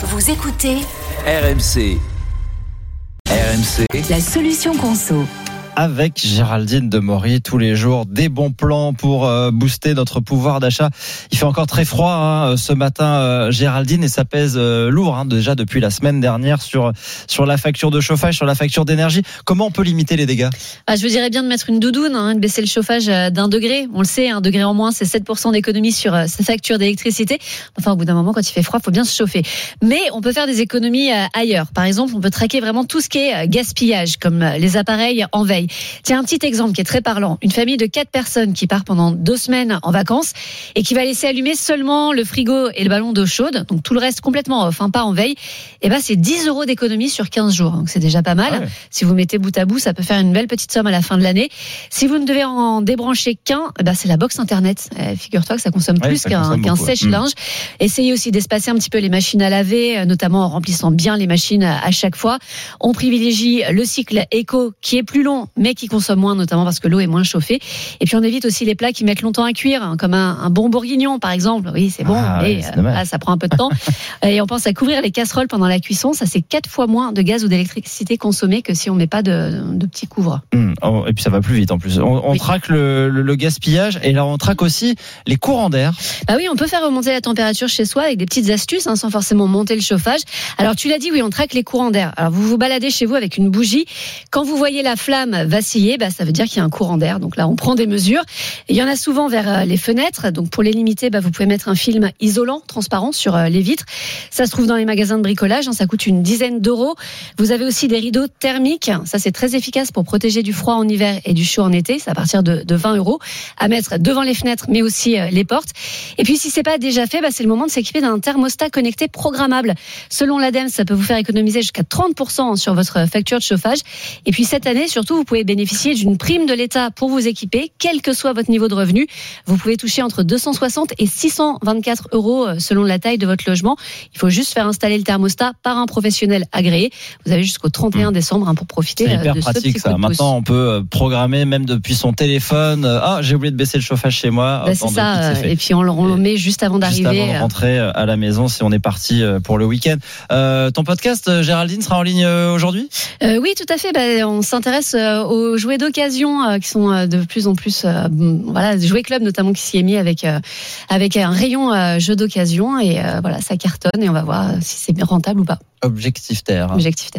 Vous écoutez RMC. RMC. la solution conso. Avec Géraldine de Maury tous les jours. Des bons plans pour euh, booster notre pouvoir d'achat. Il fait encore très froid hein, ce matin, euh, Géraldine, et ça pèse euh, lourd hein, déjà depuis la semaine dernière sur, sur la facture de chauffage, sur la facture d'énergie. Comment on peut limiter les dégâts? Ah, je vous dirais bien de mettre une doudoune, hein, de baisser le chauffage euh, d'un degré. On le sait, un degré en moins, c'est 7% d'économie sur euh, sa facture d'électricité. Enfin, au bout d'un moment, quand il fait froid, il faut bien se chauffer. Mais on peut faire des économies euh, ailleurs. Par exemple, on peut traquer vraiment tout ce qui est euh, gaspillage, comme euh, les appareils en veille. Tiens, un petit exemple qui est très parlant. Une famille de quatre personnes qui part pendant deux semaines en vacances et qui va laisser allumer seulement le frigo et le ballon d'eau chaude, donc tout le reste complètement off, hein, pas en veille. Et ben, c'est 10 euros d'économie sur 15 jours. Donc c'est déjà pas mal. Ah ouais. Si vous mettez bout à bout, ça peut faire une belle petite somme à la fin de l'année. Si vous ne devez en débrancher qu'un, eh ben c'est la box internet. Euh, Figure-toi que ça consomme Ouais, plus qu'un sèche-linge. Essayez aussi d'espacer un petit peu les machines à laver, euh, notamment en remplissant bien les machines à chaque fois. On privilégie le cycle éco qui est plus long, mais qui consomme moins, notamment parce que l'eau est moins chauffée. Et puis on évite aussi les plats qui mettent longtemps à cuire, hein, comme un, un bon bourguignon par exemple. Oui, c'est bon, Ah mais euh, ça prend un peu de temps. Et on pense à couvrir les casseroles pendant la cuisson. Ça, c'est quatre fois moins de gaz ou d'électricité consommée que si on met pas de, de petits couvres. Hum, oh, Et puis ça va plus vite en plus. On, on Oui. traque le, le- le gaspillage et là on traque aussi les courants d'air. Bah oui, on peut faire remonter la température chez soi avec des petites astuces, hein, sans forcément monter le chauffage. Alors tu l'as dit, oui, on traque les courants d'air. Alors vous vous baladez chez vous avec une bougie. Quand vous voyez la flamme vaciller, bah, ça veut dire qu'il y a un courant d'air. Donc là, on prend des mesures. Il y en a souvent vers euh, les fenêtres. Donc pour les limiter, bah, vous pouvez mettre un film isolant, transparent sur euh, les vitres. Ça se trouve dans les magasins de bricolage. hein, ça coûte une dizaine d'euros. Vous avez aussi des rideaux thermiques. Ça, c'est très efficace pour protéger du froid en hiver et du chaud en été. C'est à partir de, de 20 euros à mettre devant les fenêtres, mais aussi euh, les portes. Et puis, si c'est pas déjà fait, bah, c'est le moment de s'équiper d'un thermostat connecté programmable. Selon l'ADEME, ça peut vous faire économiser jusqu'à 30% sur votre facture de chauffage. Et puis, cette année, surtout, vous pouvez bénéficier d'une prime de l'État pour vous équiper, quel que soit votre niveau de revenu. Vous pouvez toucher entre 260 et 624 euros euh, selon la taille de votre logement. Il faut juste faire installer le thermostat par un professionnel agréé. Vous avez jusqu'au 31 décembre hein, pour profiter C'est euh, hyper de ce pratique coup ça. de. Maintenant on peut euh, programmer même depuis son téléphone. Ah j'ai oublié de baisser le chauffage chez moi. Bah, c'est ça. Et puis on le, met juste avant Juste d'arriver. avant de rentrer à la maison si on est parti pour le week-end. Euh, ton podcast, Géraldine, sera en ligne aujourd'hui? Euh, oui, tout à fait. Ben, on s'intéresse aux jouets d'occasion euh, qui sont euh, de plus en plus, euh, bon, voilà, jouets club notamment qui s'y est mis avec euh, avec un rayon euh, jeux d'occasion et euh, voilà, ça cartonne et on va voir euh, si c'est rentable ou pas. Objectif Terre. Objectif terre.